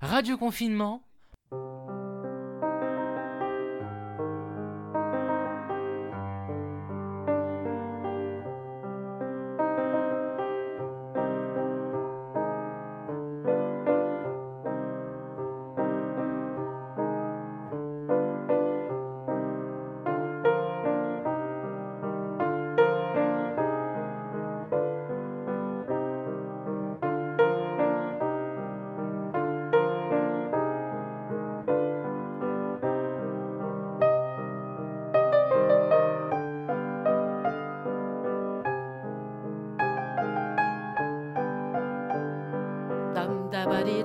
Radio Confinement.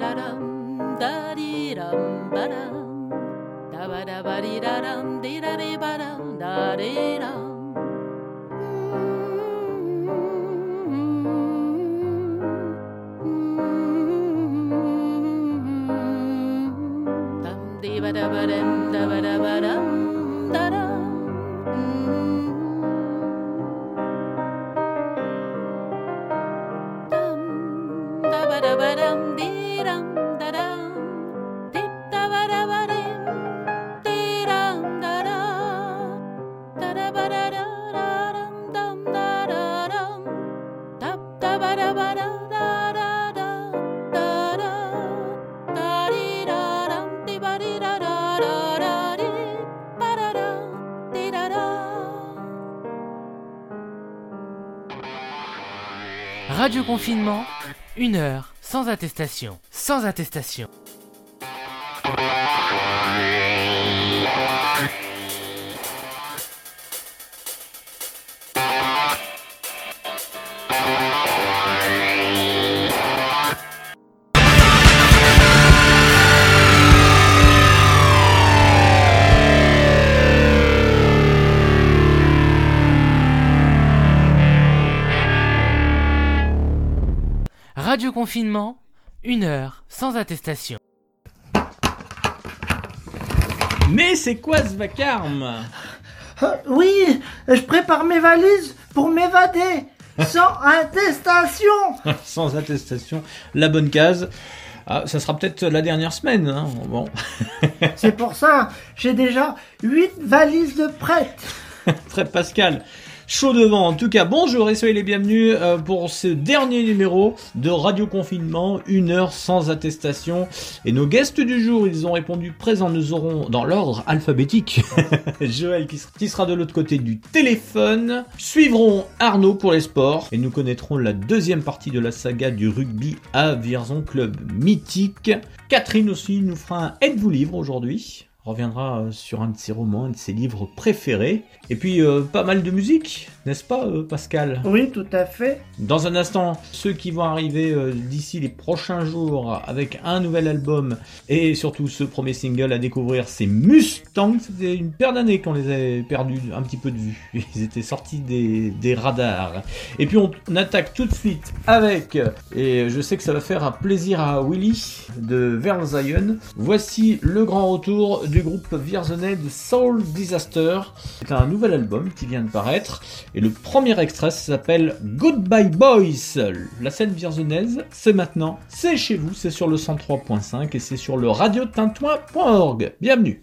da da Confinement, une heure sans attestation. Sans attestation. Confinement, une heure sans attestation. Mais c'est quoi ce vacarme? Euh, oui, je prépare mes valises pour m'évader. Sans attestation. Sans attestation, la bonne case. Ah, ça sera peut-être la dernière semaine. Hein. Bon, C'est pour ça, j'ai déjà 8 valises de prêtes. très Pascal. Chaud devant. En tout cas, bonjour et soyez les bienvenus euh, pour ce dernier numéro de Radio Confinement, une heure sans attestation. Et nos guests du jour, ils ont répondu présents. Nous aurons dans l'ordre alphabétique Joël qui, sera de l'autre côté du téléphone. Suivront Arnaud pour les sports et nous connaîtrons la deuxième partie de la saga du rugby à Vierzon Club mythique. Catherine aussi nous fera un Êtes-vous livre aujourd'hui reviendra euh, sur un de ses romans, un de ses livres préférés. Et puis euh, pas mal de musique, n'est-ce pas euh, Pascal? Oui, tout à fait. Dans un instant, ceux qui vont arriver euh, d'ici les prochains jours avec un nouvel album et surtout ce premier single à découvrir, c'est Mustang. C'était une paire d'années qu'on les avait perdus un petit peu de vue. Ils étaient sortis des, des radars. Et puis on, on attaque tout de suite avec, et je sais que ça va faire un plaisir à Willy de Verzion. Voici le grand retour du groupe vierzonais de Soul Disaster. C'est un nouvel album qui vient de paraître. Et le premier extrait s'appelle Goodbye Boys. La scène vierzonnaise, c'est maintenant, c'est chez vous, c'est sur le 103.5 et c'est sur le radiotintouin.org. Bienvenue.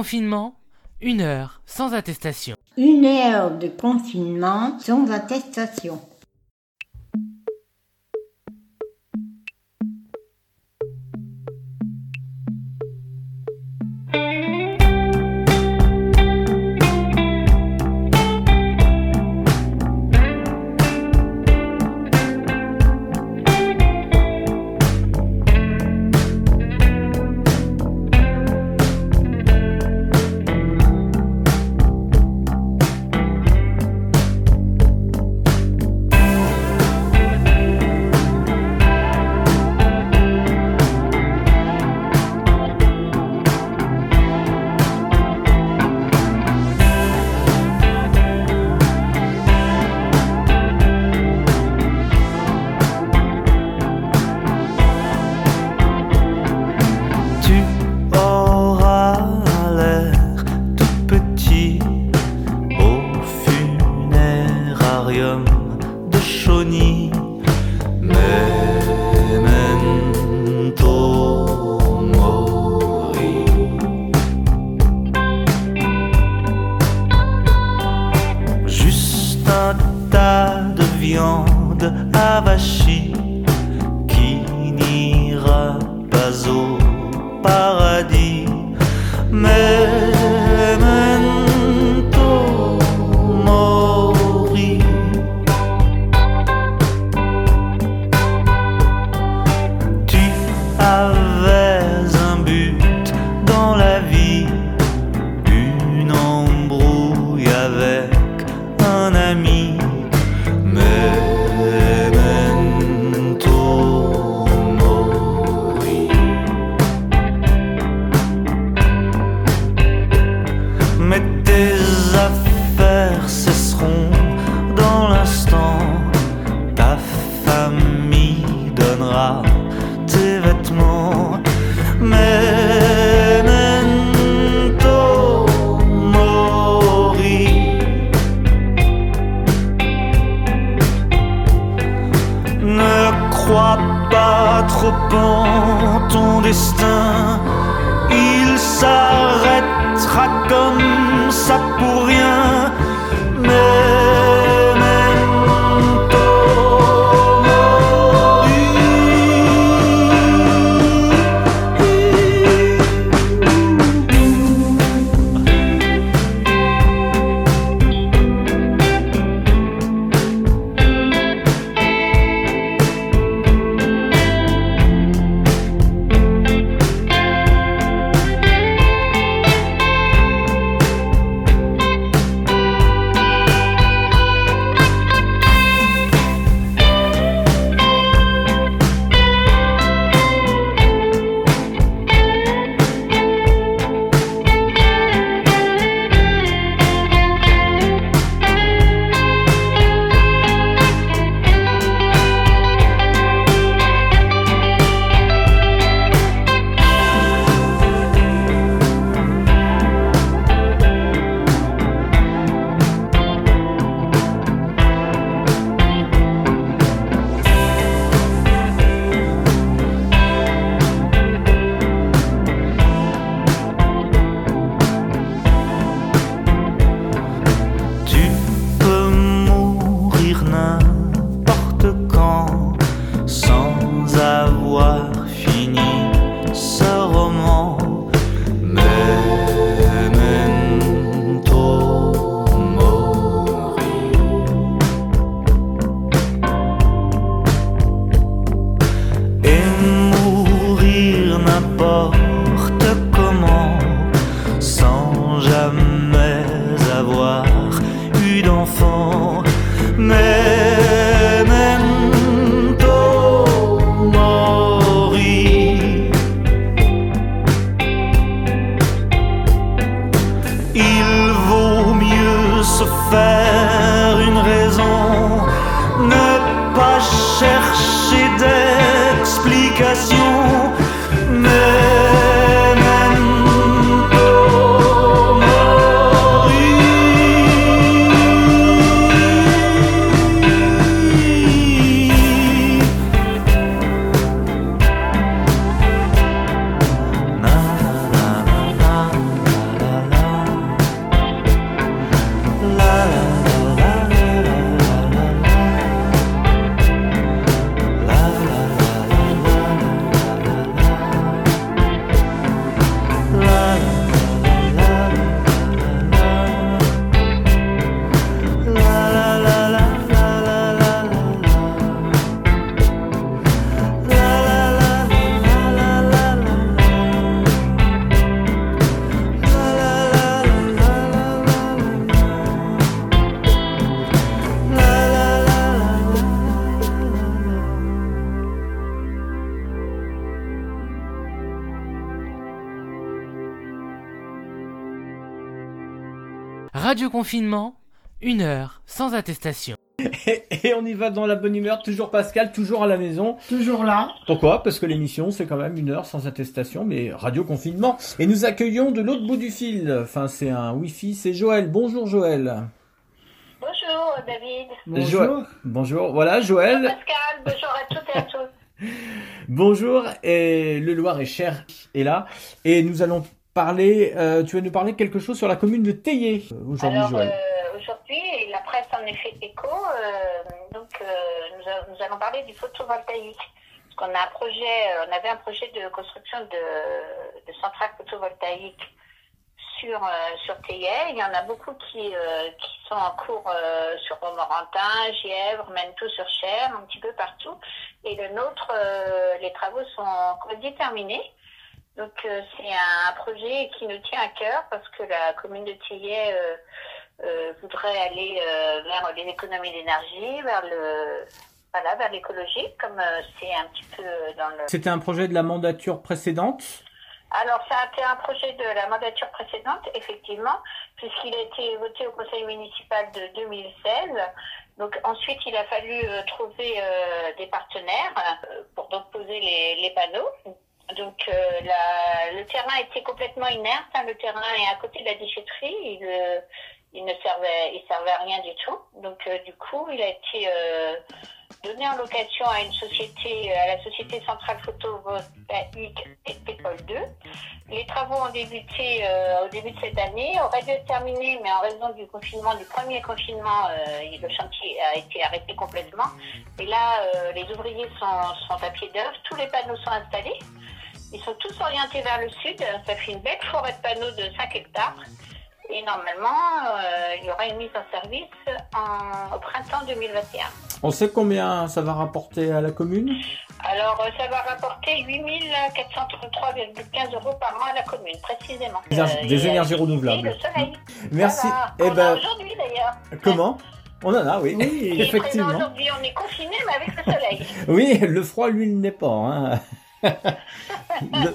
confinement, une heure sans attestation. Une heure de confinement sans attestation. enveloppant ton destin, il s'arrêtera comme ça pour rien. Oh. Confinement, une heure sans attestation. Et, et on y va dans la bonne humeur, toujours Pascal, toujours à la maison. Toujours là. Pourquoi? Parce que l'émission, c'est quand même une heure sans attestation, mais radio confinement. Et nous accueillons de l'autre bout du fil, enfin c'est un Wi-Fi, c'est Joël. Bonjour Joël. Bonjour David. Bonjour. Bonjour, voilà Joël. Pascal, bonjour à toutes et à tous. Bonjour, et le Loir-et-Cher est là. Et nous allons parler, euh, tu vas nous parler de quelque chose sur la commune de Théier euh, aujourd'hui Alors Joël. euh, aujourd'hui, la presse en fait écho, donc nous, a- nous allons parler du photovoltaïque. Parce qu'on a un projet, on avait un projet de construction de, de centrales photovoltaïques sur euh, sur Théier. Il y en a beaucoup qui euh, qui sont en cours euh, sur Romorantin, Gièvre, Mentou-sur-Cher, un petit peu partout. Et le nôtre, les travaux sont quasi terminés. Donc euh, c'est un projet qui nous tient à cœur parce que la commune de Tillet euh, euh, voudrait aller vers les économies d'énergie, vers le voilà, vers l'écologie, comme c'est un petit peu dans le. C'était un projet de la mandature précédente? Alors ça a été un projet de la mandature précédente, effectivement, puisqu'il a été voté au conseil municipal de 2016. Donc ensuite, il a fallu trouver euh, des partenaires euh, pour donc poser les, les panneaux. Donc euh, le terrain était complètement inerte. hein. Le terrain est à côté de la déchetterie. Il, euh, il ne servait, il servait à rien du tout. Donc euh, du coup, il a été donné en location à une société, à la société centrale photovoltaïque École 2. Les travaux ont débuté au début de cette année, auraient dû être terminés, mais en raison du confinement, du premier confinement, le chantier a été arrêté complètement. Et là, les ouvriers sont à pied d'œuvre, tous les panneaux sont installés. Ils sont tous orientés vers le sud. Ça fait une belle forêt de panneaux de 5 hectares. Et normalement, euh, il y aura une mise en service en- au printemps 2021. On sait combien ça va rapporter à la commune? Alors, euh, ça va rapporter 8 433,15 euros par an à la commune, précisément. Des et, euh, énergies et renouvelables. le soleil. Merci. Voilà. Eh On ben- a aujourd'hui d'ailleurs. Comment? On en a, oui, effectivement. Aujourd'hui, on est confiné, mais avec le soleil. Oui, le froid, lui, il n'est pas. hein. le,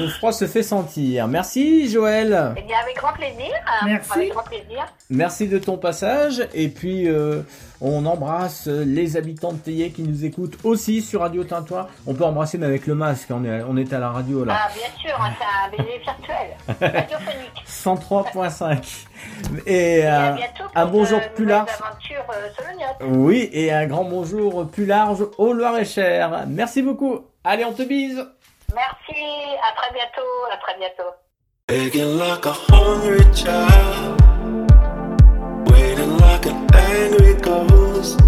le froid se fait sentir. Merci, Joël. Eh bien, avec grand plaisir. Merci. Avec grand plaisir. Merci de ton passage. Et puis, euh, on embrasse les habitants de Théier qui nous écoutent aussi sur Radio Tintoin. On peut embrasser, mais avec le masque. On est, on est à la radio, là. Ah, bien sûr, hein, c'est un baiser virtuel, radiophonique. 103.5. Et, Et à euh, bientôt un bonjour de plus large. euh. Oui, et un grand bonjour plus large au Loir-et-Cher. Merci beaucoup. Allez, on te bise. Merci, à très bientôt, à très bientôt. Begging like a hungry child, waiting like an angry ghost,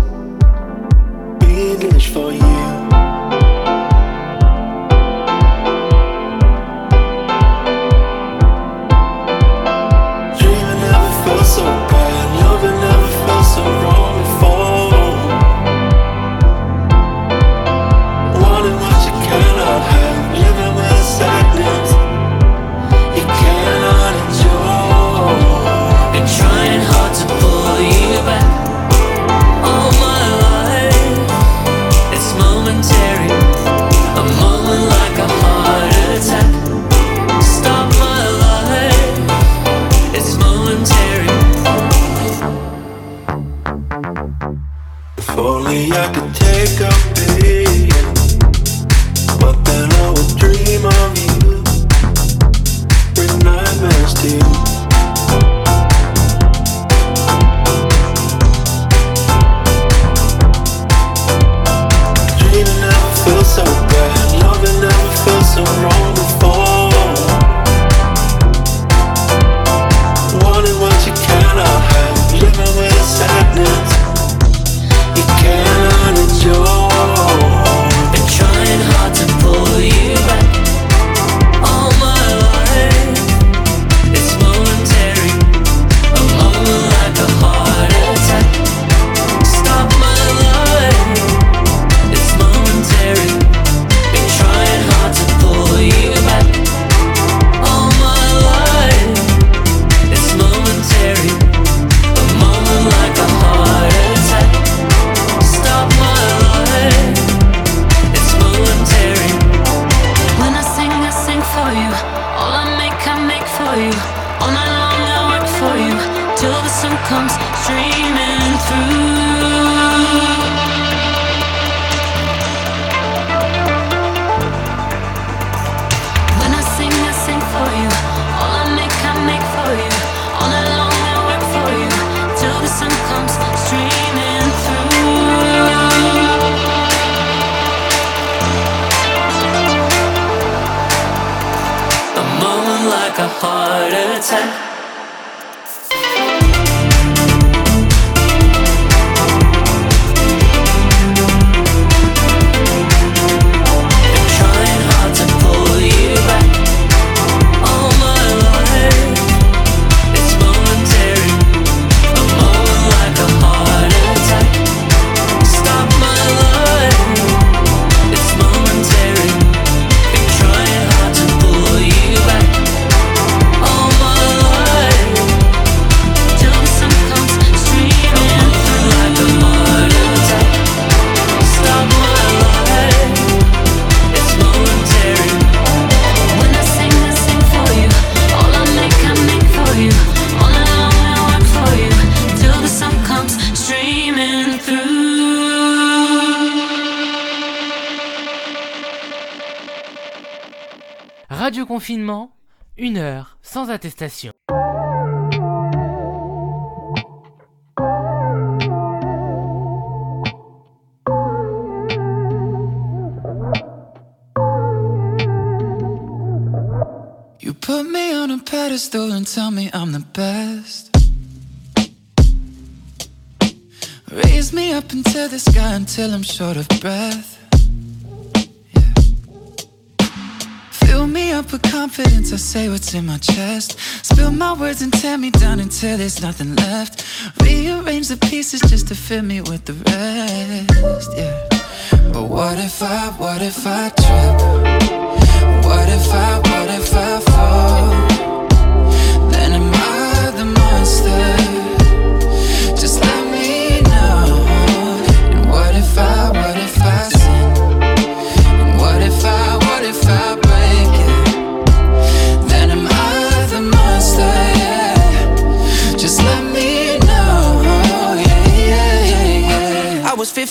being for you. me, I could take a bit. Radio confinement, une heure sans attestation. You put me on a pedestal and tell me I'm the best. Raise me up into the sky until I'm short of breath. Fill me up with confidence, I say what's in my chest. Spill my words and tear me down until there's nothing left. Rearrange the pieces just to fill me with the rest. Yeah. But what if I, what if I trip? What if I, what if I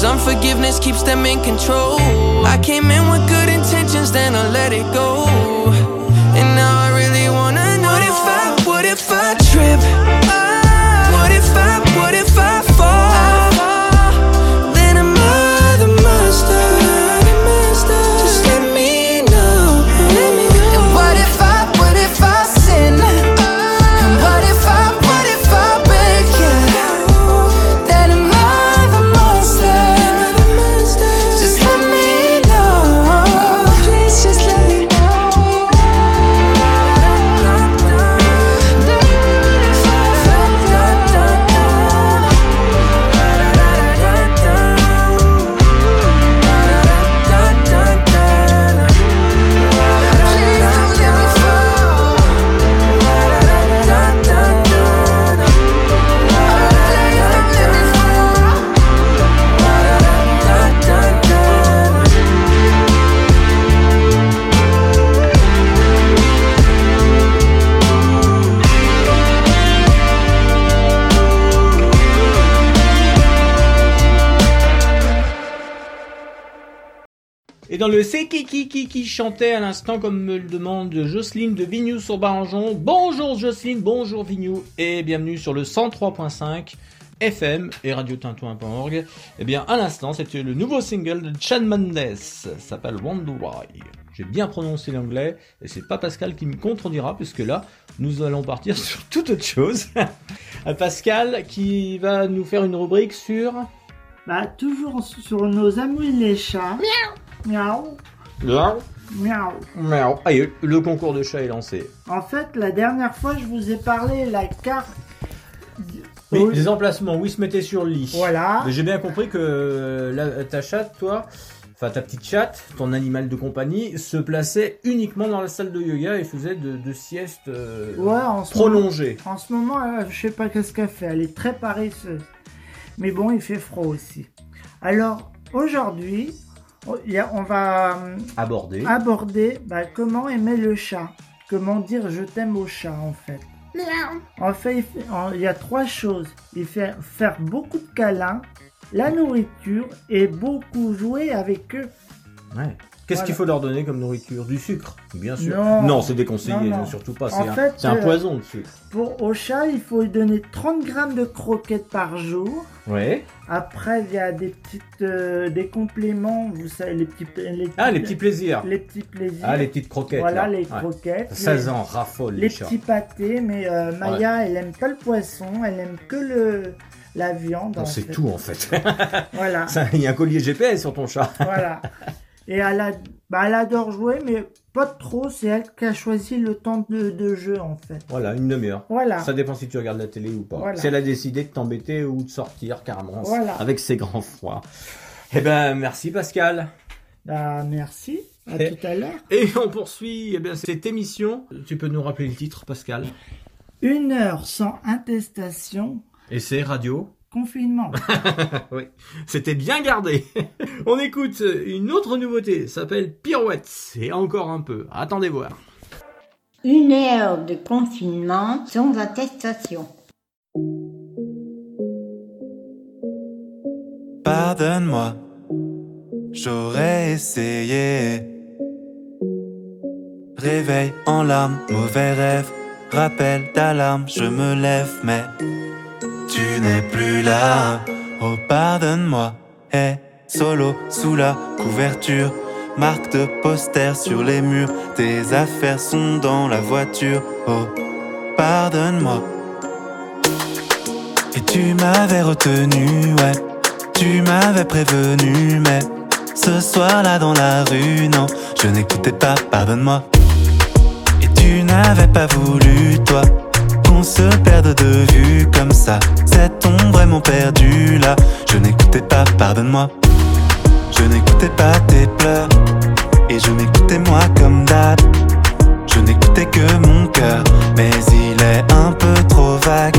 Cause unforgiveness keeps them in control. I came in le C'est qui qui qui qui chantait à l'instant, comme me le demande Jocelyne de Vignou sur Barangeon. Bonjour Jocelyne, bonjour Vignou, et bienvenue sur le 103.5 FM et radiotintouin.org. Et bien, à l'instant, c'était le nouveau single de Chan Mendes, ça s'appelle Wonder Why. J'ai bien prononcé l'anglais, et c'est pas Pascal qui me contredira, puisque là, nous allons partir sur toute autre chose. Pascal qui va nous faire une rubrique sur... Bah, toujours sur nos amis les chats. Miaou. Miaou. Miaou. Miaou. Allez, le concours de chat est lancé. En fait, la dernière fois, je vous ai parlé la carte Oui, Oui. des emplacements où il se mettait sur le lit. Voilà. J'ai bien compris que euh, la- ta chatte, toi, enfin ta petite chatte, ton animal de compagnie, se plaçait uniquement dans la salle de yoga et faisait de, de siestes euh, Ouais, en ce prolongées. En ce moment, euh, je sais pas qu'est-ce qu'elle fait. Elle est très paresseuse. Mais bon, il fait froid aussi. Alors, aujourd'hui, on a- on va euh, aborder bah, comment aimer le chat? Comment dire je t'aime au chat, en fait? En fait, il, fait- en- il y a trois choses. Il fait faire beaucoup de câlins, la nourriture et beaucoup jouer avec eux. Ouais. Qu'est-ce Voilà. qu'il faut leur donner comme nourriture? Du sucre, bien sûr. Non. c'est déconseillé, Non, non. surtout pas. En C'est un, euh, poison le sucre. Pour au chat, il faut lui donner 30 grammes de croquettes par jour. Ouais. Après, il y a des petites, euh, des compléments, vous savez, les petits, les Ah, les petits plaisirs. les petits plaisirs. Ah, les petites croquettes. Voilà, là. les Ouais. croquettes. 16 les- ans, raffole les, Les petits pâtés, mais euh, Maya, elle aime pas le poisson, elle aime que le la viande. En c'est tout en fait. Voilà. Ça, Il y a un collier GPS sur ton chat. voilà. Et elle, a- bah, elle adore jouer, mais pas trop. C'est elle qui a choisi le temps de, de jeu, en fait. Voilà, une demi-heure. Voilà. Ça dépend si tu regardes la télé ou pas. Voilà. Si elle a décidé de t'embêter ou de sortir carrément Voilà. avec ses grands froids. Eh ben, merci Pascal. Bah, merci. À Et- tout à l'heure. Et on poursuit eh bien, cette émission. Tu peux nous rappeler le titre, Pascal? Une heure sans intestation, Et c'est radio confinement. Oui, c'était bien gardé. On écoute une autre nouveauté, s'appelle Pirouette. Et encore un peu. Attendez voir. Une heure de confinement sans attestation. Pardonne-moi, j'aurais essayé. Réveil en larmes, mauvais rêve, rappel d'alarme, je me lève, mais tu n'es plus là. Oh, pardonne-moi, hey, solo sous la couverture, marque de poster sur les murs, tes affaires sont dans la voiture. Oh, pardonne-moi. Et tu m'avais retenu, ouais. Tu m'avais prévenu, mais ce soir-là dans la rue, non, je n'écoutais pas, pardonne-moi. Et tu n'avais pas voulu, toi, qu'on se perde de vue comme ça. Ombre vraiment perdu là, je n'écoutais pas, pardonne-moi. Je n'écoutais pas tes pleurs, et je m'écoutais moi comme d'hab. Je n'écoutais que mon cœur, mais il est un peu trop vague.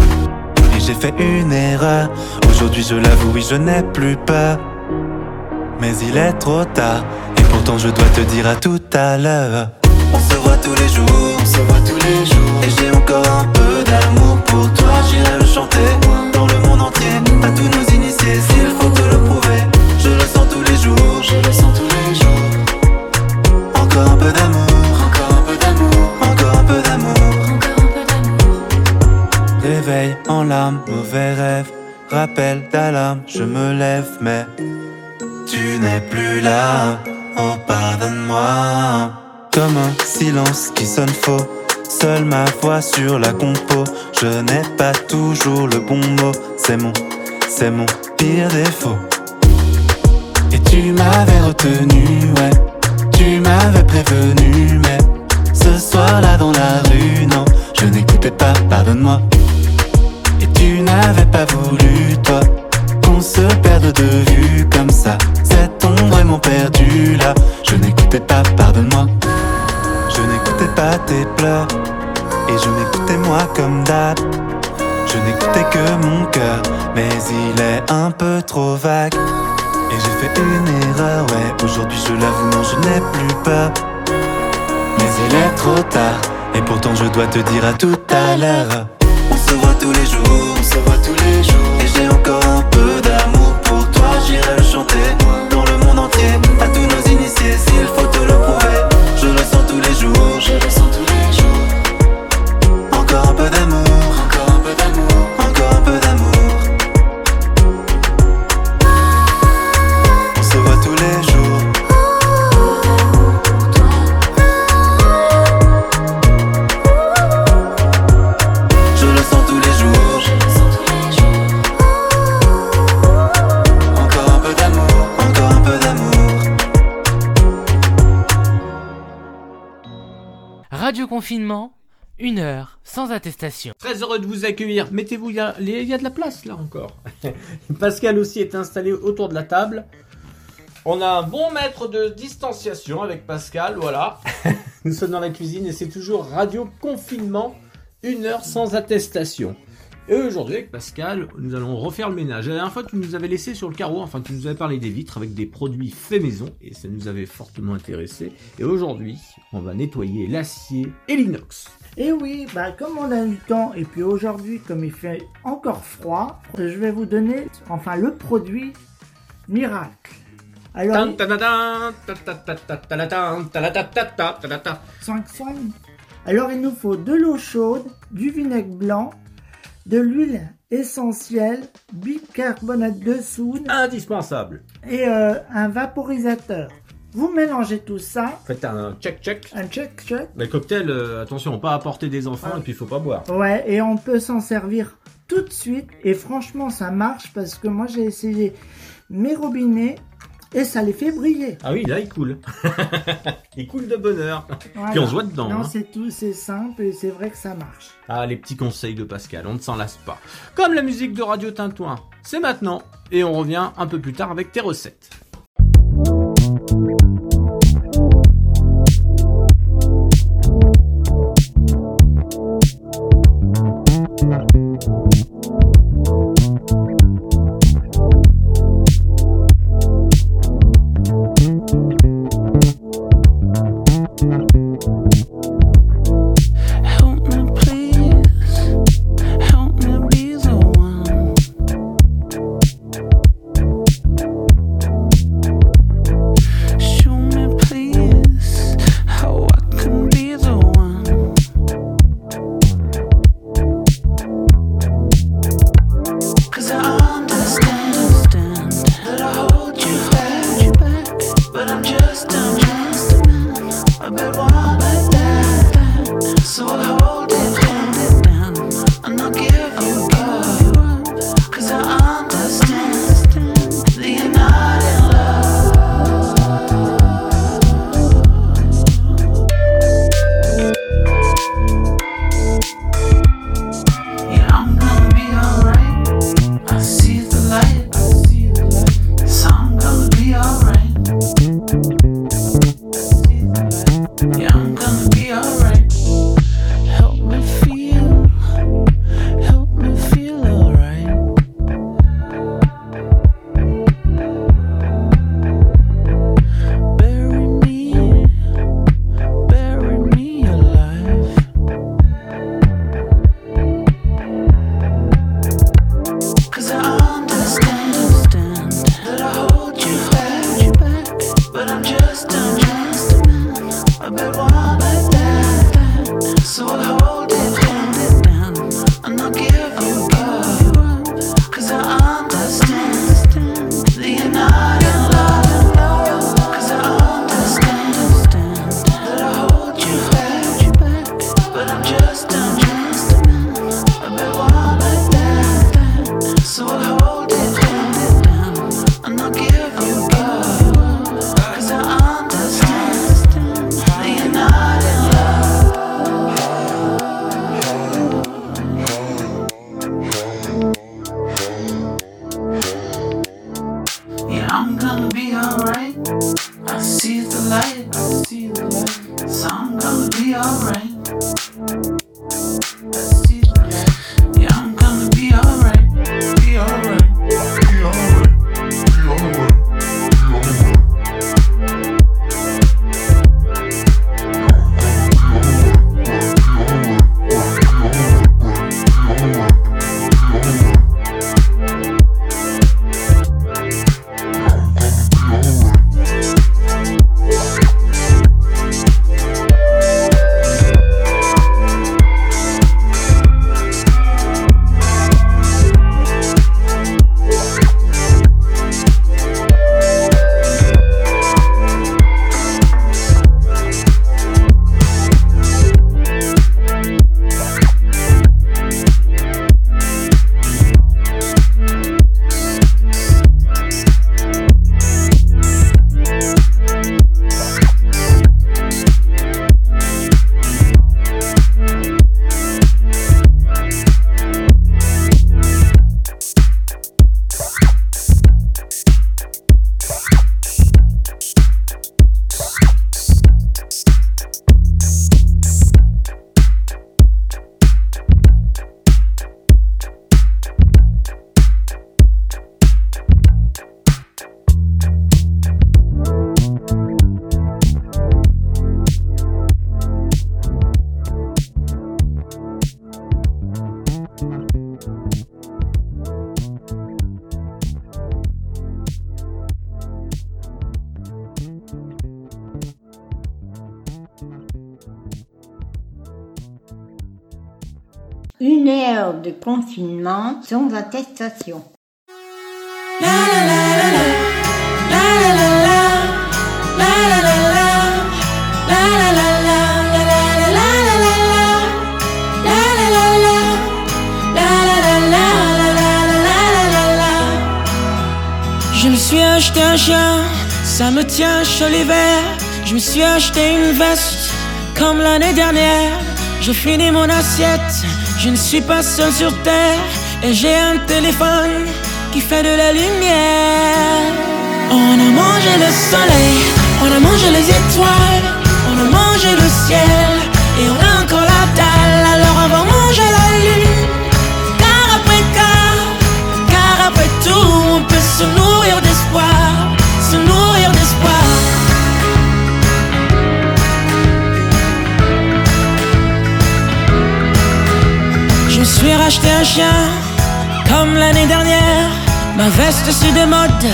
Et j'ai fait une erreur. Aujourd'hui, je l'avoue, oui, je n'ai plus peur. Mais il est trop tard. Et pourtant, je dois te dire à tout à l'heure. Tous les jours, se voit tous les jours. Et j'ai encore un peu d'amour pour toi. J'irai le chanter dans le monde entier. À tous nos initiés, s'il faut te le prouver. Je le sens tous les jours, je le sens tous les jours. Encore un peu d'amour, encore un peu d'amour, encore un peu d'amour. Réveil en larmes, mauvais rêve, rappel d'alarme, je me lève, mais tu n'es plus là. Oh, pardonne-moi. Comme un silence qui sonne faux, seule ma voix sur la compo. Je n'ai pas toujours le bon mot, c'est mon, c'est mon pire défaut. Et tu m'avais retenu, ouais, tu m'avais prévenu, mais ce soir-là dans la rue, non, je n'écoutais pas, pardonne-moi. Et tu n'avais pas voulu, toi, qu'on se perde de vue comme ça. Cette ombre vraiment perdue là, je n'écoutais pas, pardonne-moi. Je n'écoutais pas tes pleurs, et je m'écoutais moi comme d'hab. Je n'écoutais que mon cœur, mais il est un peu trop vague. Et j'ai fait une erreur, ouais, aujourd'hui je l'avoue, non, je n'ai plus peur. Mais il est trop tard, et pourtant je dois te dire à tout à l'heure. Se voit tous les jours, on se voit tous les jours. Et j'ai encore un peu d'amour pour toi, j'irai le chanter dans le monde entier. À tous nos initiés, s'il faut te le prouver. Je le sens tous les jours, je le sens tous les jours. Encore un peu d'amour, Confinement, Une heure sans attestation. Très heureux de vous accueillir. Mettez-vous, il y, y a de la place là encore. Pascal aussi est installé autour de la table. On a un bon mètre de distanciation avec Pascal, voilà. Nous sommes dans la cuisine et c'est toujours radio confinement, une heure sans attestation. Et aujourd'hui avec Pascal, nous allons refaire le ménage. La dernière fois, tu nous avais laissé sur le carreau, enfin tu nous avais parlé des vitres avec des produits faits maison et ça nous avait fortement intéressé. Et aujourd'hui, on va nettoyer l'acier et l'inox. Et oui, bah comme on a eu le temps, et puis aujourd'hui, comme il fait encore froid, je vais vous donner, enfin, le produit miracle. Alors, Tan, tadadin, ta, ta, ta, ta, taladin, taladata, taladata. 5 5. Alors, il nous faut de l'eau chaude, du vinaigre blanc, de l'huile essentielle, bicarbonate de soude Indispensable. et euh, un vaporisateur. Vous mélangez tout ça, Faites un check-check. un check check. Mais le cocktail, euh, attention, pas apporter des enfants et puis il faut pas boire. Ouais, et on peut s'en servir tout de suite. Et franchement, ça marche parce que moi, j'ai essayé mes robinets et ça les fait briller. Ah oui, là il coule. il coule de bonheur. Voilà. Puis on se voit dedans. Non, hein. c'est tout, c'est simple et c'est vrai que ça marche. Ah, les petits conseils de Pascal, on ne s'en lasse pas. Comme la musique de Radio Tintouin, c'est maintenant. Et on revient un peu plus tard avec tes recettes. Confinement sans attestation. Je me suis acheté un chien, ça me tient chaud l'hiver. Je me suis acheté une veste, comme l'année dernière. Je finis mon assiette, je ne suis pas seul sur terre. Et j'ai un téléphone qui fait de la lumière. On a mangé le soleil, on a mangé les étoiles, on a mangé le ciel. Et on a encore la dalle, alors on va manger la lune. Car après car, car après tout, on peut se nourrir Je me suis racheté un chien, comme l'année dernière. Ma veste c'est de mode,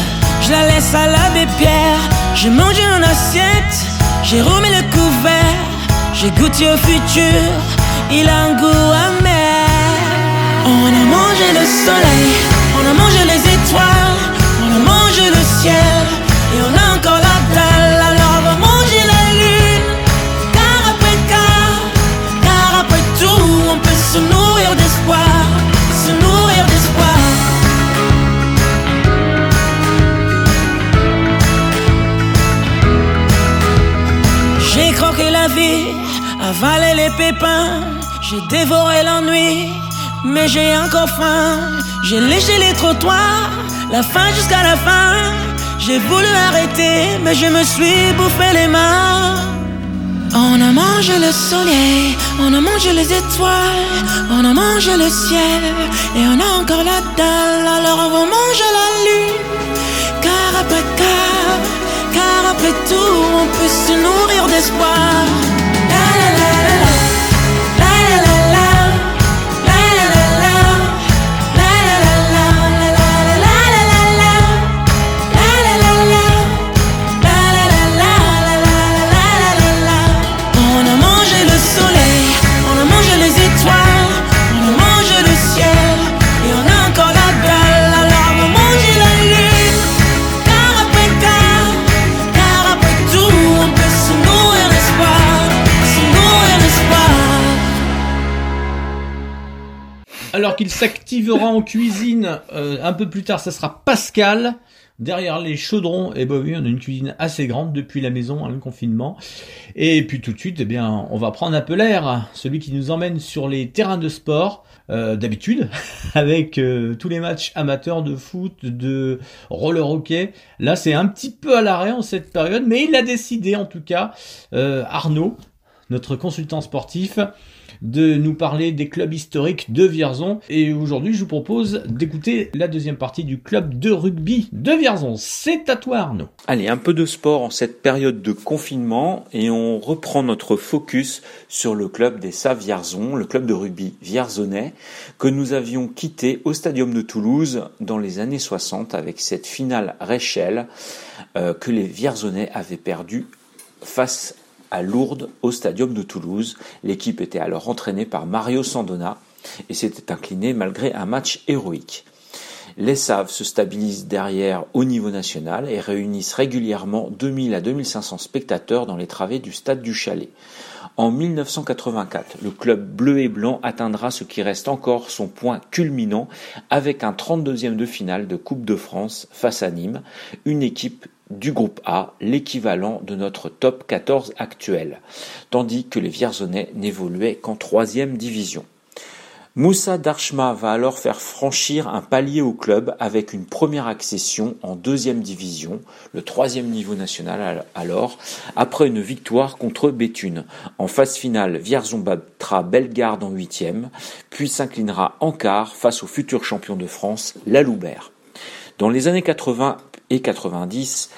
je la laisse à l'abbé Pierre. J'ai mangé mon assiette, j'ai remis le couvert. J'ai goûté au futur, il a un goût amer. On a mangé le soleil, on a mangé les étoiles, on a mangé le ciel. Les pépins, j'ai dévoré l'ennui, mais j'ai encore faim. J'ai léché les trottoirs, la fin jusqu'à la fin. J'ai voulu arrêter, mais je me suis bouffé les mains. On a mangé le soleil, on a mangé les étoiles, on a mangé le ciel, et on a encore la dalle, alors on va manger la lune. Car après car, car après tout, on peut se nourrir d'espoir. En cuisine euh, un peu plus tard, ça sera Pascal. Derrière les chaudrons, et bah oui, on a une cuisine assez grande depuis la maison, hein, le confinement. Et puis tout de suite, eh bien, on va prendre un peu l'air, celui qui nous emmène sur les terrains de sport, euh, d'habitude, avec euh, tous les matchs amateurs de foot, de roller hockey. Là, c'est un petit peu à l'arrêt en cette période, mais il a décidé, en tout cas, Arnaud, notre consultant sportif, de nous parler des clubs historiques de Vierzon. Et aujourd'hui, je vous propose d'écouter la deuxième partie du club de rugby de Vierzon. C'est à toi, Arnaud. Allez, un peu de sport en cette période de confinement et on reprend notre focus sur le club des Saves Vierzon, le club de rugby vierzonais que nous avions quitté au Stadium de Toulouse dans les années 60 avec cette finale Réchelle euh, que les Vierzonais avaient perdue face à Lourdes au Stadium de Toulouse. L'équipe était alors entraînée par Mario Sandona et s'était inclinée malgré un match héroïque. Les Saves se stabilisent derrière au niveau national et réunissent régulièrement 2000 à 2500 spectateurs dans les travées du stade du Chalet. En 1984, le club bleu et blanc atteindra ce qui reste encore son point culminant avec un 32e de finale de Coupe de France face à Nîmes, une équipe du groupe A, l'équivalent de notre top 14 actuel, tandis que les Vierzonais n'évoluaient qu'en troisième division. Moussa Darchma va alors faire franchir un palier au club avec une première accession en deuxième division, le troisième niveau national alors, après une victoire contre Béthune. En phase finale, Vierzon battra Bellegarde en huitième, puis s'inclinera en quart face au futur champion de France, la Loubert. Dans les années 80 et 90,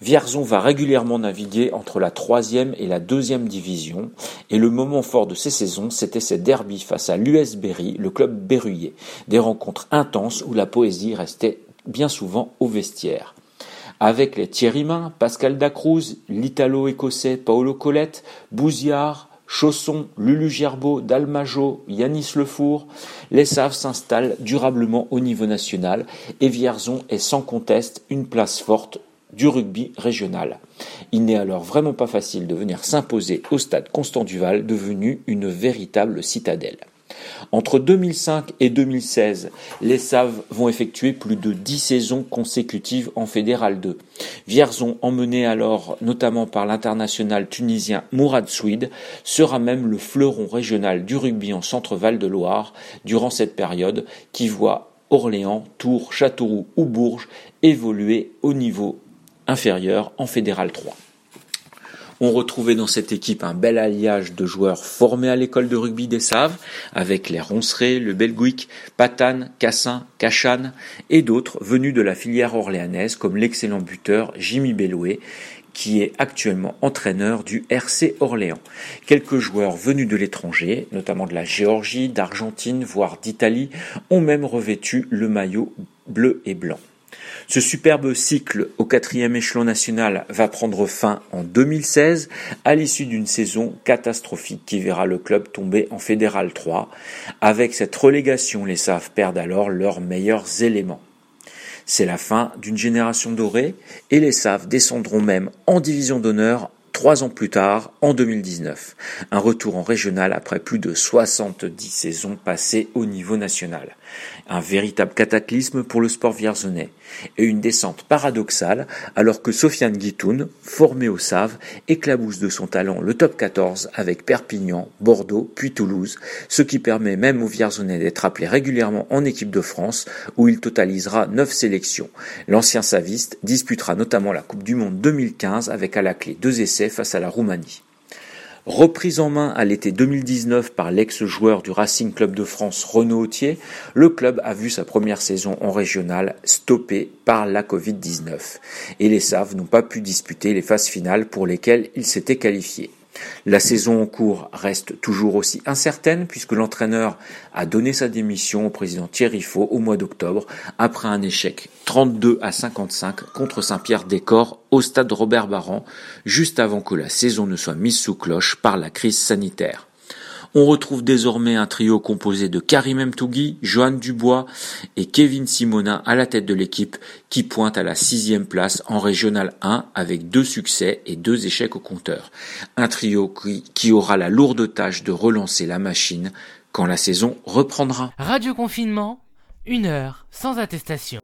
Vierzon va régulièrement naviguer entre la troisième et la deuxième division, et le moment fort de ces saisons, c'était ces derbies face à l'US Berry, le club berruyer, des rencontres intenses où la poésie restait bien souvent au vestiaire. Avec les Thierry Main, Pascal Dacruz, l'Italo-écossais Paolo Colette, Bouziard, Chausson, Lulu Gerbeau, Dalmajo, Yanis Lefour, les Saves s'installent durablement au niveau national et Vierzon est sans conteste une place forte du rugby régional. Il n'est alors vraiment pas facile de venir s'imposer au stade Constant Duval, devenu une véritable citadelle. Entre 2005 et 2016, les Saves vont effectuer plus de 10 saisons consécutives en Fédéral 2. Vierzon, emmené alors notamment par l'international tunisien Mourad Souid, sera même le fleuron régional du rugby en Centre-Val de Loire durant cette période qui voit Orléans, Tours, Châteauroux ou Bourges évoluer au niveau inférieur en Fédéral 3. On retrouvait dans cette équipe un bel alliage de joueurs formés à l'école de rugby des Saves, avec les Ronceré, le Belguic, Patane, Cassin, Cachan et d'autres venus de la filière orléanaise comme l'excellent buteur Jimmy Belloué, qui est actuellement entraîneur du RC Orléans. Quelques joueurs venus de l'étranger, notamment de la Géorgie, d'Argentine, voire d'Italie, ont même revêtu le maillot bleu et blanc. Ce superbe cycle au quatrième échelon national va prendre fin en 2016 à l'issue d'une saison catastrophique qui verra le club tomber en Fédéral 3. Avec cette relégation, les SAF perdent alors leurs meilleurs éléments. C'est la fin d'une génération dorée et les SAF descendront même en division d'honneur trois ans plus tard, en 2019. Un retour en régional après plus de 70 saisons passées au niveau national. Un véritable cataclysme pour le sport vierzonais. Et une descente paradoxale alors que Sofiane Guitoun, formé au Save, éclabousse de son talent le top 14 avec Perpignan, Bordeaux puis Toulouse, ce qui permet même au Vierzonais d'être appelé régulièrement en équipe de France où il totalisera 9 sélections. L'ancien saviste disputera notamment la Coupe du Monde 2015 avec à la clé deux essais face à la Roumanie. Reprise en main à l'été 2019 par l'ex-joueur du Racing Club de France Renaud Autier, le club a vu sa première saison en régional stoppée par la Covid-19 et les Saves n'ont pas pu disputer les phases finales pour lesquelles ils s'étaient qualifiés. La saison en cours reste toujours aussi incertaine puisque l'entraîneur a donné sa démission au président Thierry Faux au mois d'octobre après un échec 32 à 55 contre Saint-Pierre-des-Corps au stade Robert Barran juste avant que la saison ne soit mise sous cloche par la crise sanitaire. On retrouve désormais un trio composé de Karim Mtougui, Johan Dubois et Kevin Simonin à la tête de l'équipe qui pointe à la sixième place en Régional 1 avec deux succès et deux échecs au compteur. Un trio qui, qui aura la lourde tâche de relancer la machine quand la saison reprendra. Radio confinement, une heure sans attestation.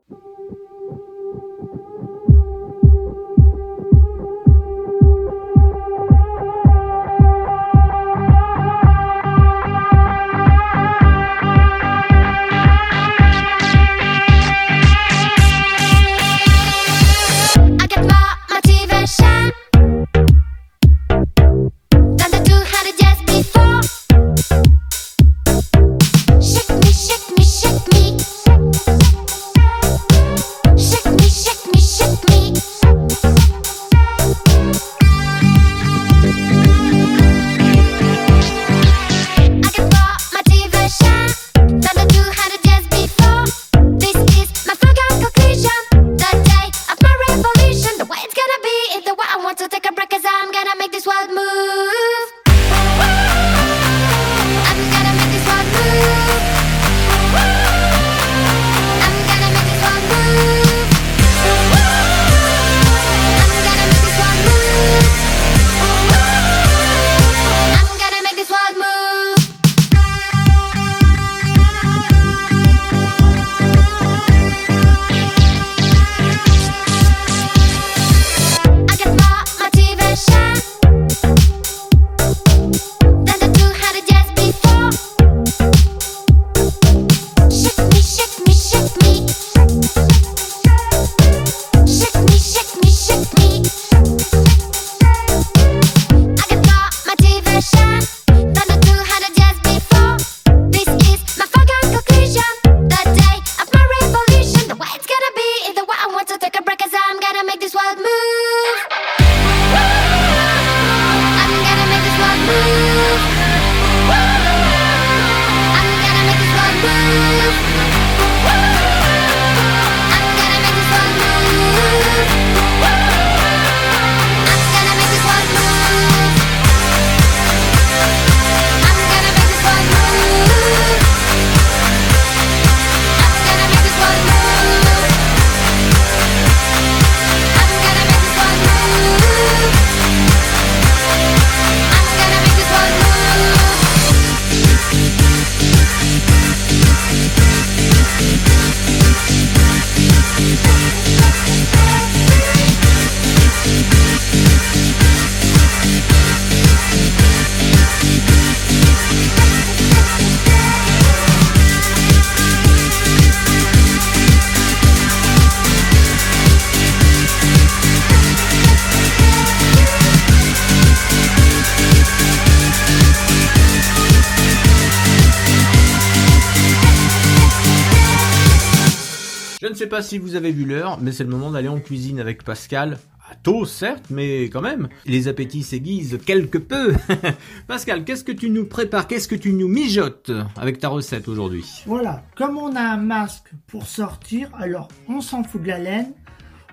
Sais pas si vous avez vu l'heure, mais c'est le moment d'aller en cuisine avec Pascal. À tôt, certes, mais quand même. Les appétits s'aiguisent quelque peu. Pascal, qu'est-ce que tu nous prépares? Qu'est-ce que tu nous mijotes avec ta recette aujourd'hui? Voilà, comme on a un masque pour sortir, alors on s'en fout de la laine.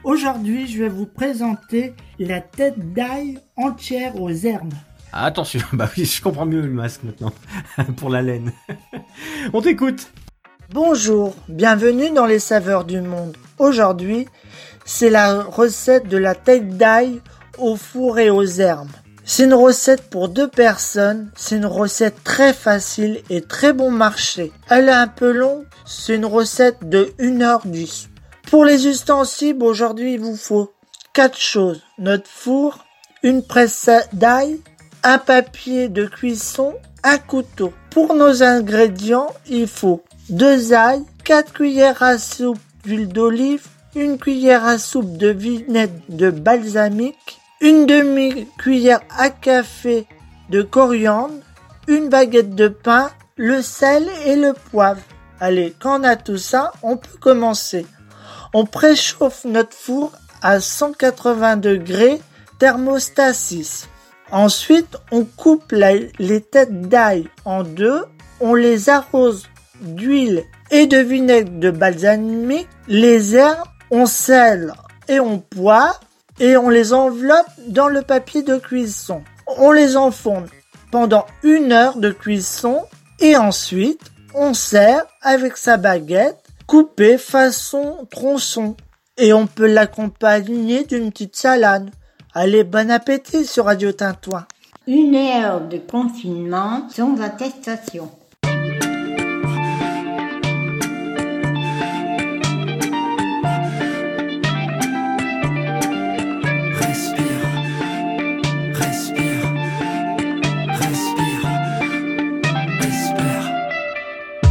Aujourd'hui, je vais vous présenter la tête d'ail entière aux herbes. Ah, Attention, bah oui, je comprends mieux le masque maintenant. pour la laine. on t'écoute Bonjour, bienvenue dans les saveurs du monde. Aujourd'hui, c'est la recette de la tête d'ail au four et aux herbes. C'est une recette pour deux personnes, c'est une recette très facile et très bon marché. Elle est un peu longue, c'est une recette de 1h10. Pour les ustensiles, aujourd'hui, il vous faut quatre choses. Notre four, une presse d'ail, un papier de cuisson, un couteau. Pour nos ingrédients, il faut deux ailes, 4 cuillères à soupe d'huile d'olive, une cuillère à soupe de vinaigre de balsamique, une demi-cuillère à café de coriandre, une baguette de pain, le sel et le poivre. Allez, quand on a tout ça, on peut commencer. On préchauffe notre four à 180 degrés, thermostat 6. Ensuite, on coupe les têtes d'ail en deux, on les arrose d'huile et de vinaigre de balsamique, les herbes, on sèle et on poire et on les enveloppe dans le papier de cuisson. On les enfourne pendant une heure de cuisson et ensuite on sert avec sa baguette coupée façon tronçon et on peut l'accompagner d'une petite salade. Allez, bon appétit sur Radio Tintouin. Une heure de confinement sans attestation.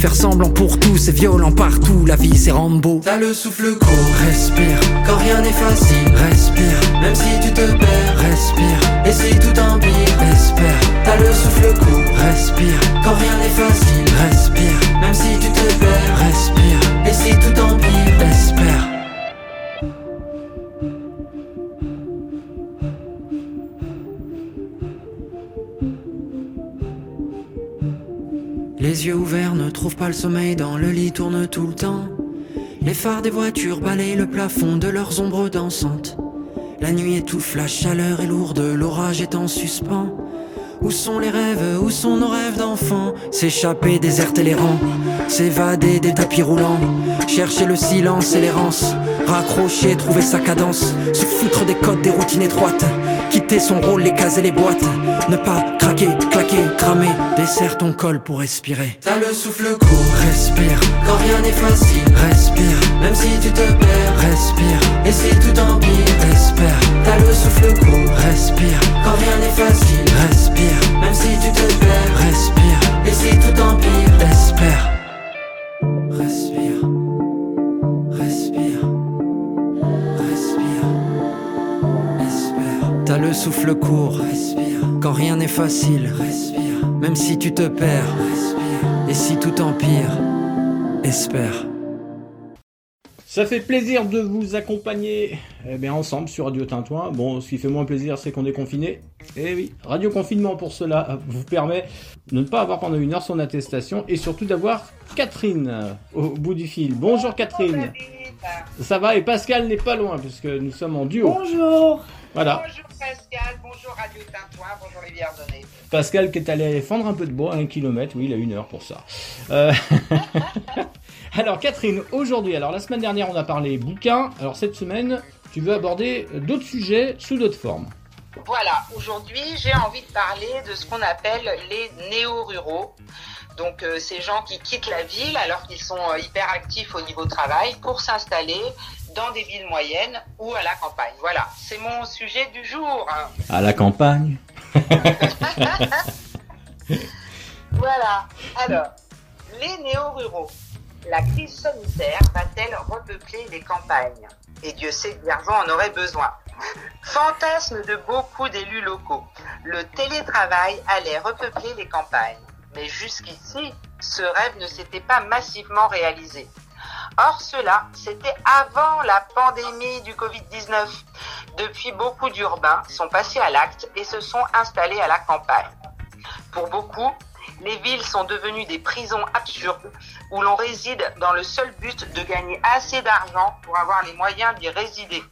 faire semblant pour tout, c'est violent partout, la vie c'est Rambo. T'as le souffle court, respire, quand rien n'est facile, respire, même si tu te perds, respire, et si tout empire, espère. T'as le souffle court, respire, quand rien n'est facile, respire, même si tu te perds, respire, et si tout pas le sommeil, dans le lit tournent tout le temps. Les phares des voitures balayent le plafond de leurs ombres dansantes. La nuit étouffe, la chaleur est lourde, l'orage est en suspens. Où sont les rêves, où sont nos rêves d'enfants? S'échapper, déserter les rangs, s'évader des tapis roulants, chercher le silence et l'errance, raccrocher, trouver sa cadence, se foutre des codes, des routines étroites, quitter son rôle, les cases et les boîtes, ne pas craquer, claquer, cramer, desserre ton col pour respirer. T'as le souffle court, respire, quand rien n'est facile, respire, même si tu te perds, respire, et si tout empire, espère. T'as le souffle court, respire, quand rien n'est facile, respire, même si tu te perds, respire, et si tout empire, espère. Respire, respire, respire, espère. T'as le souffle court, respire, quand rien n'est facile, respire, même si tu te perds, respire, et si tout empire, espère. Ça fait plaisir de vous accompagner eh bien, ensemble sur Radio Tintouin. Bon, ce qui fait moins plaisir, c'est qu'on est confiné. Eh oui, Radio Confinement pour cela vous permet de ne pas avoir pendant une heure son attestation et surtout d'avoir Catherine au bout du fil. Bonjour Catherine. Ça va? Et Pascal n'est pas loin puisque nous sommes en duo. Bonjour. Voilà. Bonjour Pascal, bonjour Radio Tintouin, bonjour les Vierzonnais. Pascal qui est allé fendre un peu de bois à un kilomètre, oui, il a une heure pour ça. Euh, alors Catherine, aujourd'hui, alors la semaine dernière on a parlé bouquins, alors cette semaine tu veux aborder d'autres sujets sous d'autres formes. Voilà, aujourd'hui j'ai envie de parler de ce qu'on appelle les néo-ruraux. Donc euh, ces gens qui quittent la ville alors qu'ils sont euh, hyper actifs au niveau travail pour s'installer dans des villes moyennes ou à la campagne. Voilà, c'est mon sujet du jour. À la campagne. Voilà. Alors, les néo-ruraux. La crise sanitaire va-t-elle repeupler les campagnes? Et Dieu sait que en aurait besoin. Fantasme de beaucoup d'élus locaux. Le télétravail allait repeupler les campagnes. Mais jusqu'ici, ce rêve ne s'était pas massivement réalisé. Or, cela, c'était avant la pandémie du Covid-19. Depuis, beaucoup d'urbains sont passés à l'acte et se sont installés à la campagne. Pour beaucoup, les villes sont devenues des prisons absurdes où l'on réside dans le seul but de gagner assez d'argent pour avoir les moyens d'y résider.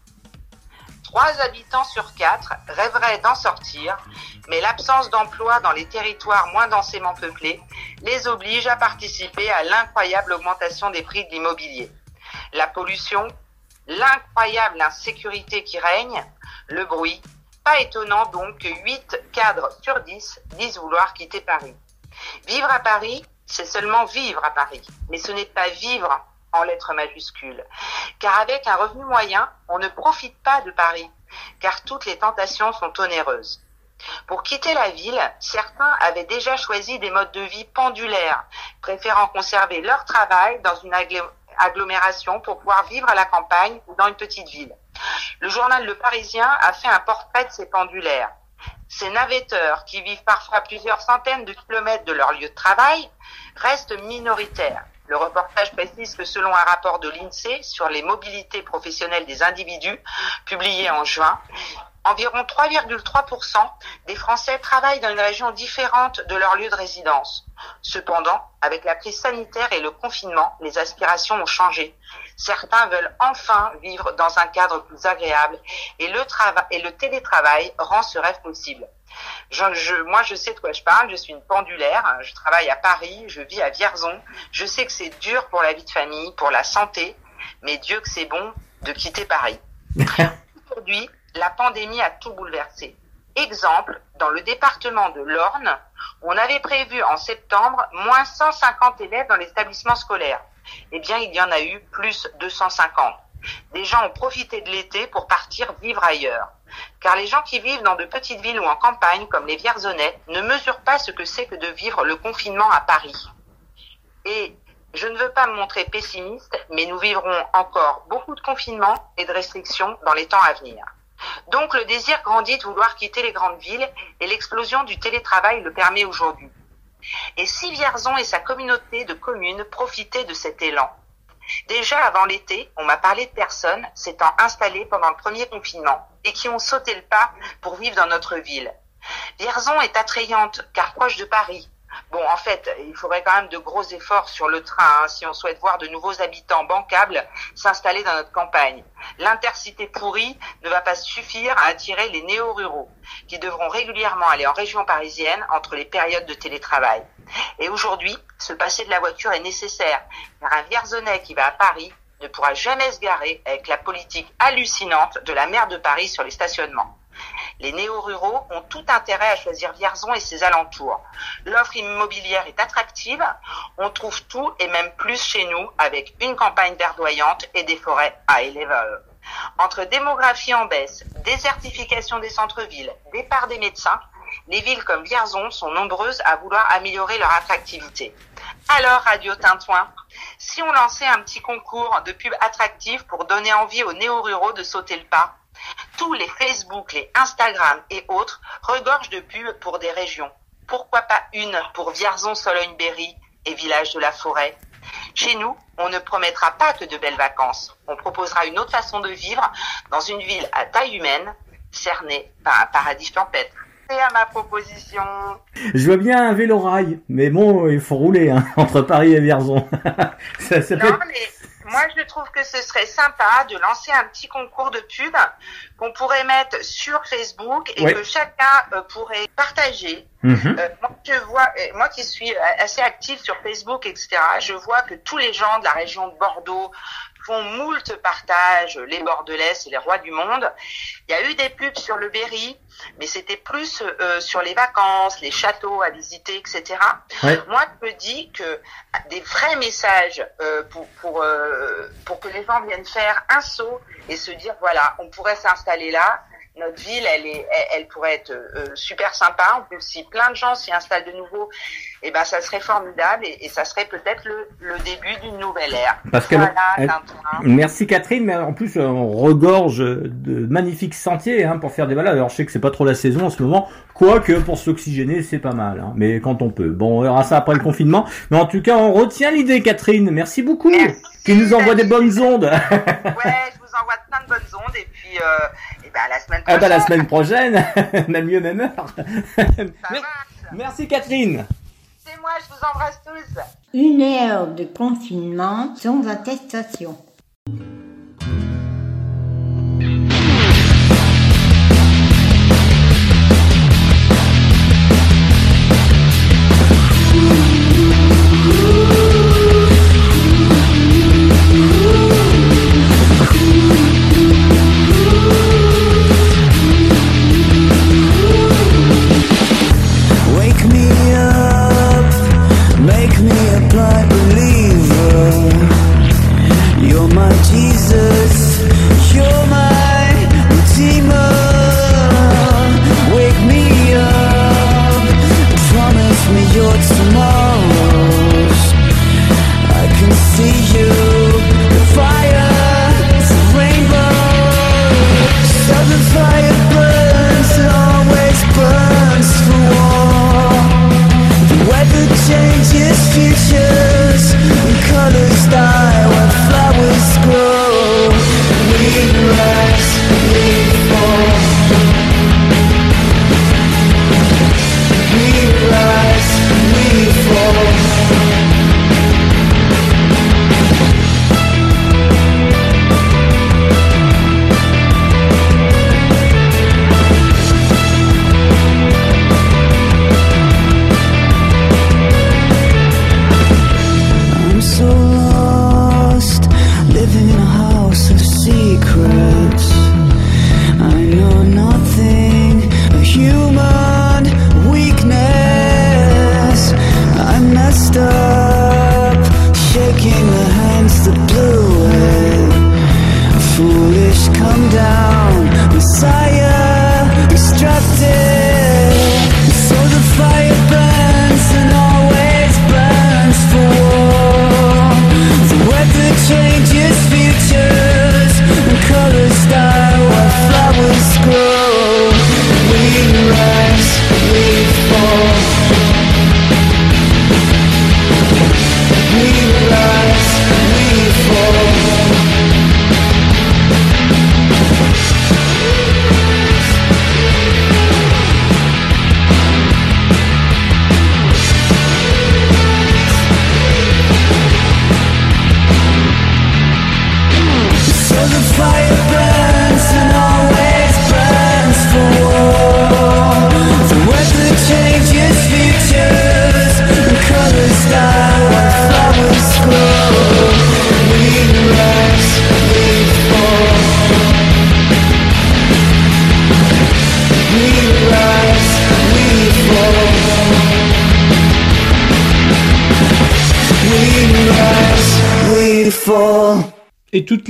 Trois habitants sur quatre rêveraient d'en sortir, mais l'absence d'emploi dans les territoires moins densément peuplés les oblige à participer à l'incroyable augmentation des prix de l'immobilier. La pollution, l'incroyable insécurité qui règne, le bruit, pas étonnant donc que 8 cadres sur 10 disent vouloir quitter Paris. Vivre à Paris, c'est seulement vivre à Paris, mais ce n'est pas vivre en lettres majuscules. Car avec un revenu moyen, on ne profite pas de Paris, car toutes les tentations sont onéreuses. Pour quitter la ville, certains avaient déjà choisi des modes de vie pendulaires, préférant conserver leur travail dans une agglomération pour pouvoir vivre à la campagne ou dans une petite ville. Le journal Le Parisien a fait un portrait de ces pendulaires. Ces navetteurs, qui vivent parfois plusieurs centaines de kilomètres de leur lieu de travail, restent minoritaires. Le reportage précise que selon un rapport de l'INSEE sur les mobilités professionnelles des individus, publié en juin, environ 3,3% des Français travaillent dans une région différente de leur lieu de résidence. Cependant, avec la crise sanitaire et le confinement, les aspirations ont changé. Certains veulent enfin vivre dans un cadre plus agréable et le, trava- et le télétravail rend ce rêve possible. Je- je- moi, je sais de quoi je parle. Je suis une pendulaire. Je travaille à Paris. Je vis à Vierzon. Je sais que c'est dur pour la vie de famille, pour la santé, mais Dieu que c'est bon de quitter Paris. Aujourd'hui, la pandémie a tout bouleversé. Exemple, dans le département de l'Orne, on avait prévu en septembre moins 150 élèves dans les établissements scolaires. Eh bien, il y en a eu plus 250. Des gens ont profité de l'été pour partir vivre ailleurs. Car les gens qui vivent dans de petites villes ou en campagne, comme les Vierzonais, ne mesurent pas ce que c'est que de vivre le confinement à Paris. Et je ne veux pas me montrer pessimiste, mais nous vivrons encore beaucoup de confinements et de restrictions dans les temps à venir. Donc le désir grandit de vouloir quitter les grandes villes et l'explosion du télétravail le permet aujourd'hui. Et si Vierzon et sa communauté de communes profitaient de cet élan? Déjà avant l'été, on m'a parlé de personnes s'étant installées pendant le premier confinement et qui ont sauté le pas pour vivre dans notre ville. Vierzon est attrayante car proche de Paris. Bon, en fait, il faudrait quand même de gros efforts sur le train hein, si on souhaite voir de nouveaux habitants bancables s'installer dans notre campagne. L'intercité pourrie ne va pas suffire à attirer les néo-ruraux qui devront régulièrement aller en région parisienne entre les périodes de télétravail. Et aujourd'hui, se passer de la voiture est nécessaire car un Vierzonais qui va à Paris ne pourra jamais se garer avec la politique hallucinante de la maire de Paris sur les stationnements. Les néo-ruraux ont tout intérêt à choisir Vierzon et ses alentours. L'offre immobilière est attractive, on trouve tout et même plus chez nous avec une campagne verdoyante et des forêts high level. Entre démographie en baisse, désertification des centres-villes, départ des médecins, les villes comme Vierzon sont nombreuses à vouloir améliorer leur attractivité. Alors, Radio Tintouin, si on lançait un petit concours de pubs attractives pour donner envie aux néo-ruraux de sauter le pas, tous les Facebook, les Instagram et autres regorgent de pubs pour des régions. Pourquoi pas une pour Vierzon, Sologne, Berry et Village de la Forêt? Chez nous, on ne promettra pas que de belles vacances. On proposera une autre façon de vivre dans une ville à taille humaine, cernée par un paradis. C'est à ma proposition. Je vois bien un vélo-rail, mais bon, il faut rouler hein, entre Paris et Vierzon. ça, ça Non, mais moi, je trouve que ce serait sympa de lancer un petit concours de pub qu'on pourrait mettre sur Facebook et Ouais. que chacun euh, pourrait partager. Mhm. Euh, moi, je vois, euh, moi qui suis euh, assez active sur Facebook, etc., je vois que tous les gens de la région de Bordeaux font moult partages, les Bordelais, c'est les rois du monde. Il y a eu des pubs sur le Berry, mais c'était plus euh, sur les vacances, les châteaux à visiter, etc. Ouais. Moi, je me dis que des vrais messages euh, pour pour euh, pour que les gens viennent faire un saut et se dire voilà, on pourrait s'installer là. Notre ville, elle est, elle, elle pourrait être euh, super sympa. En plus, si plein de gens s'y installent de nouveau, eh ben, ça serait formidable et, et ça serait peut-être le, le début d'une nouvelle ère. Parce qu'elle- voilà, elle- Tintin. Merci Catherine, mais en plus on regorge de magnifiques sentiers hein, pour faire des balades. Alors je sais que c'est pas trop la saison en ce moment, quoique pour s'oxygéner c'est pas mal, hein, mais quand on peut. Bon, on verra ça après le confinement. Mais en tout cas, on retient l'idée Catherine. Merci beaucoup. Qui nous envoie des bonnes ondes. Ouais, je vous envoie plein de bonnes ondes et puis euh, à la semaine ah prochaine. bah la semaine prochaine, même lieu, même heure. Mer- Merci Catherine. C'est moi, je vous embrasse tous. Une heure de confinement sans attestation.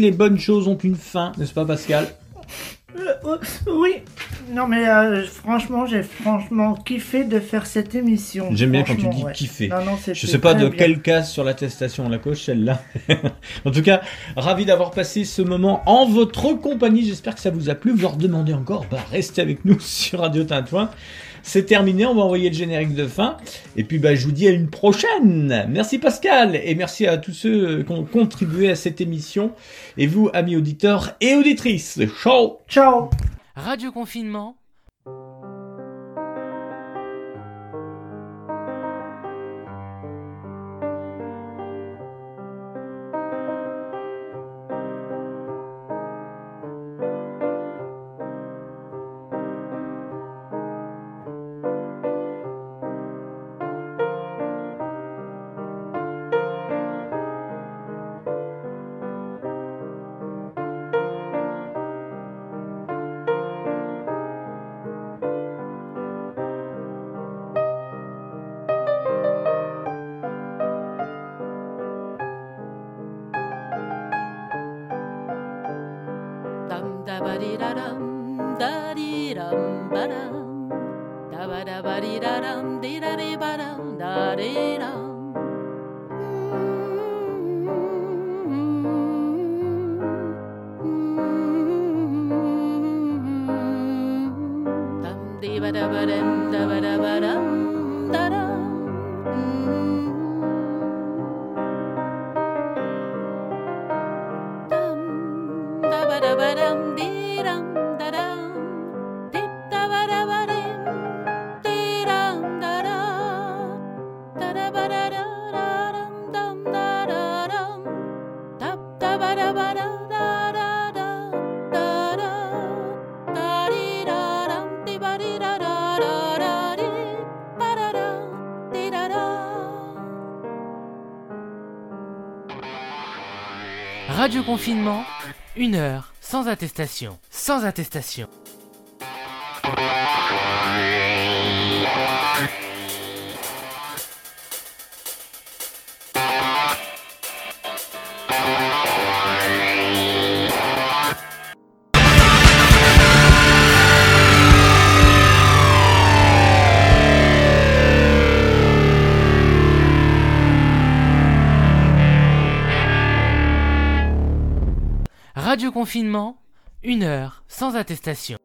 Les bonnes choses ont une fin, n'est-ce pas Pascal? Euh, euh, oui, Non mais euh, franchement, j'ai franchement kiffé de faire cette émission. J'aime bien quand tu dis ouais. kiffer. Non, non, Je sais pas de bien. quelle case sur l'attestation on la coche celle-là. en tout cas, ravi d'avoir passé ce moment en votre compagnie. J'espère que ça vous a plu. Vous leur demandez encore, bah restez avec nous sur Radio Tintouin. C'est terminé, on va envoyer le générique de fin. Et puis bah, je vous dis à une prochaine. Merci Pascal et merci à tous ceux qui ont contribué à cette émission. Et vous, amis auditeurs et auditrices. Ciao Ciao Radio Confinement. Da dum da di dum ba Radio Confinement. Une heure sans attestation. Sans attestation. Confinement. Une heure sans attestation.